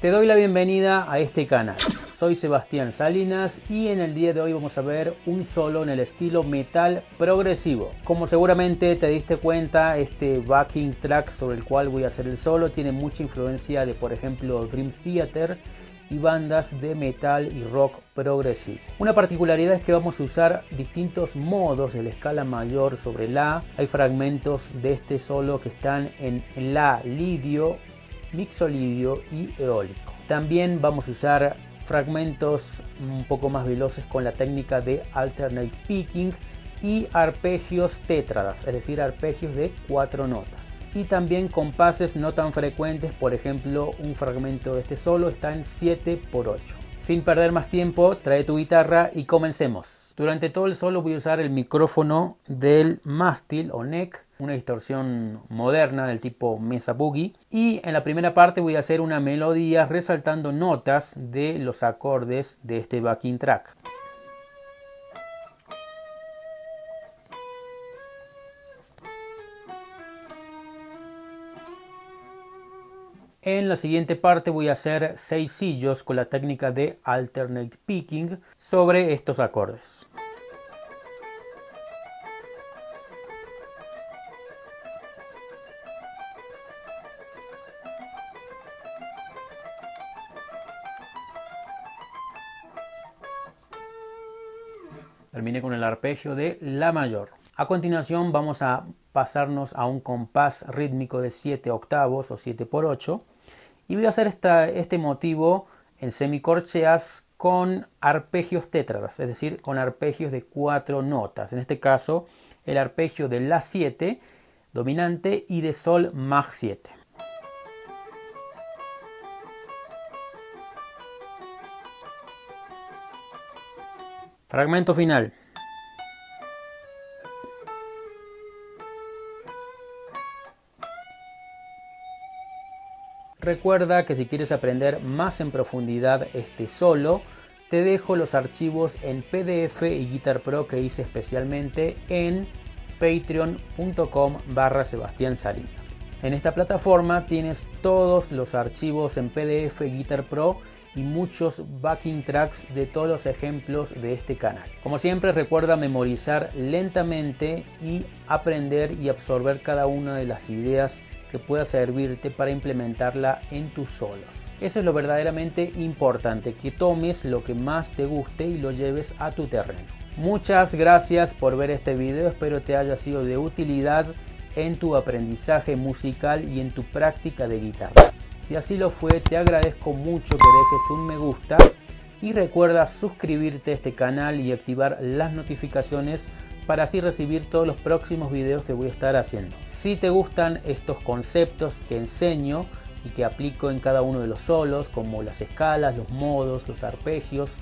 Te doy la bienvenida a este canal. Soy Sebastián Salinas y en el día de hoy vamos a ver un solo en el estilo metal progresivo. Como seguramente te diste cuenta, este backing track sobre el cual voy a hacer el solo tiene mucha influencia de por ejemplo Dream Theater y bandas de metal y rock progresivo. Una particularidad es que vamos a usar distintos modos de la escala mayor sobre la. Hay fragmentos de este solo que están en la lidio mixolidio y eólico. También vamos a usar fragmentos un poco más veloces con la técnica de alternate picking y arpegios tétradas, es decir, arpegios de cuatro notas. Y también compases no tan frecuentes, por ejemplo, un fragmento de este solo está en 7 por 8. Sin perder más tiempo, trae tu guitarra y comencemos. Durante todo el solo voy a usar el micrófono del mástil o neck, una distorsión moderna del tipo Mesa Boogie. Y en la primera parte voy a hacer una melodía resaltando notas de los acordes de este backing track. En la siguiente parte voy a hacer seis sillos con la técnica de alternate picking sobre estos acordes. Terminé con el arpegio de La mayor. A continuación vamos a pasarnos a un compás rítmico de 7 octavos o 7 por 8 y voy a hacer este motivo en semicorcheas con arpegios tétradas, es decir, con arpegios de cuatro notas. En este caso, el arpegio de La 7 dominante y de Sol Mag 7. Fragmento final. Recuerda que si quieres aprender más en profundidad este solo, te dejo los archivos en PDF y Guitar Pro que hice especialmente en patreon.com barra Sebastián Salinas. En esta plataforma tienes todos los archivos en PDF Guitar Pro y muchos backing tracks de todos los ejemplos de este canal. Como siempre recuerda memorizar lentamente y aprender y absorber cada una de las ideas que pueda servirte para implementarla en tus solos. Eso es lo verdaderamente importante, que tomes lo que más te guste y lo lleves a tu terreno. Muchas gracias por ver este video, espero te haya sido de utilidad en tu aprendizaje musical y en tu práctica de guitarra. Si así lo fue, te agradezco mucho que dejes un me gusta y recuerda suscribirte a este canal y activar las notificaciones para así recibir todos los próximos videos que voy a estar haciendo. Si te gustan estos conceptos que enseño y que aplico en cada uno de los solos, como las escalas, los modos, los arpegios,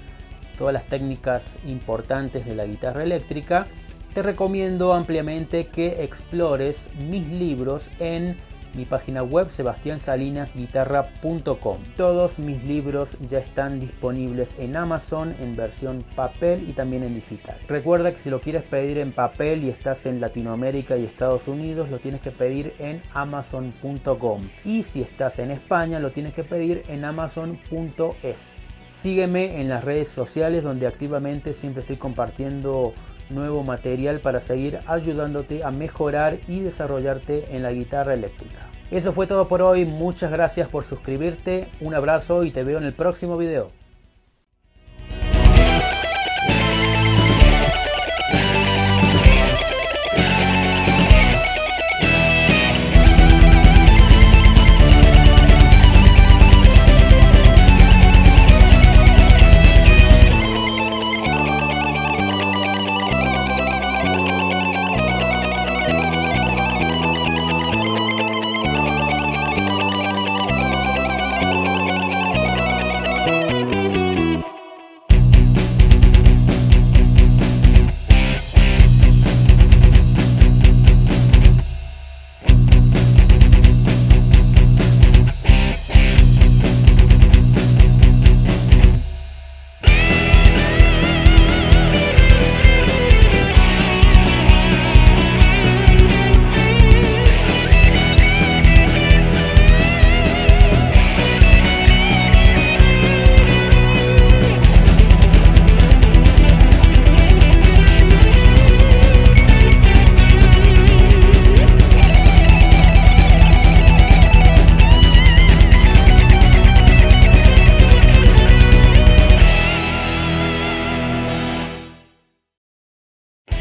todas las técnicas importantes de la guitarra eléctrica, te recomiendo ampliamente que explores mis libros en mi página web sebastiansalinasguitarra.com. Todos mis libros ya están disponibles en Amazon en versión papel y también en digital. Recuerda que si lo quieres pedir en papel y estás en Latinoamérica y Estados Unidos, lo tienes que pedir en amazon.com. Y si estás en España, lo tienes que pedir en amazon.es. Sígueme en las redes sociales donde activamente siempre estoy compartiendo nuevo material para seguir ayudándote a mejorar y desarrollarte en la guitarra eléctrica. Eso fue todo por hoy, muchas gracias por suscribirte, un abrazo y te veo en el próximo video.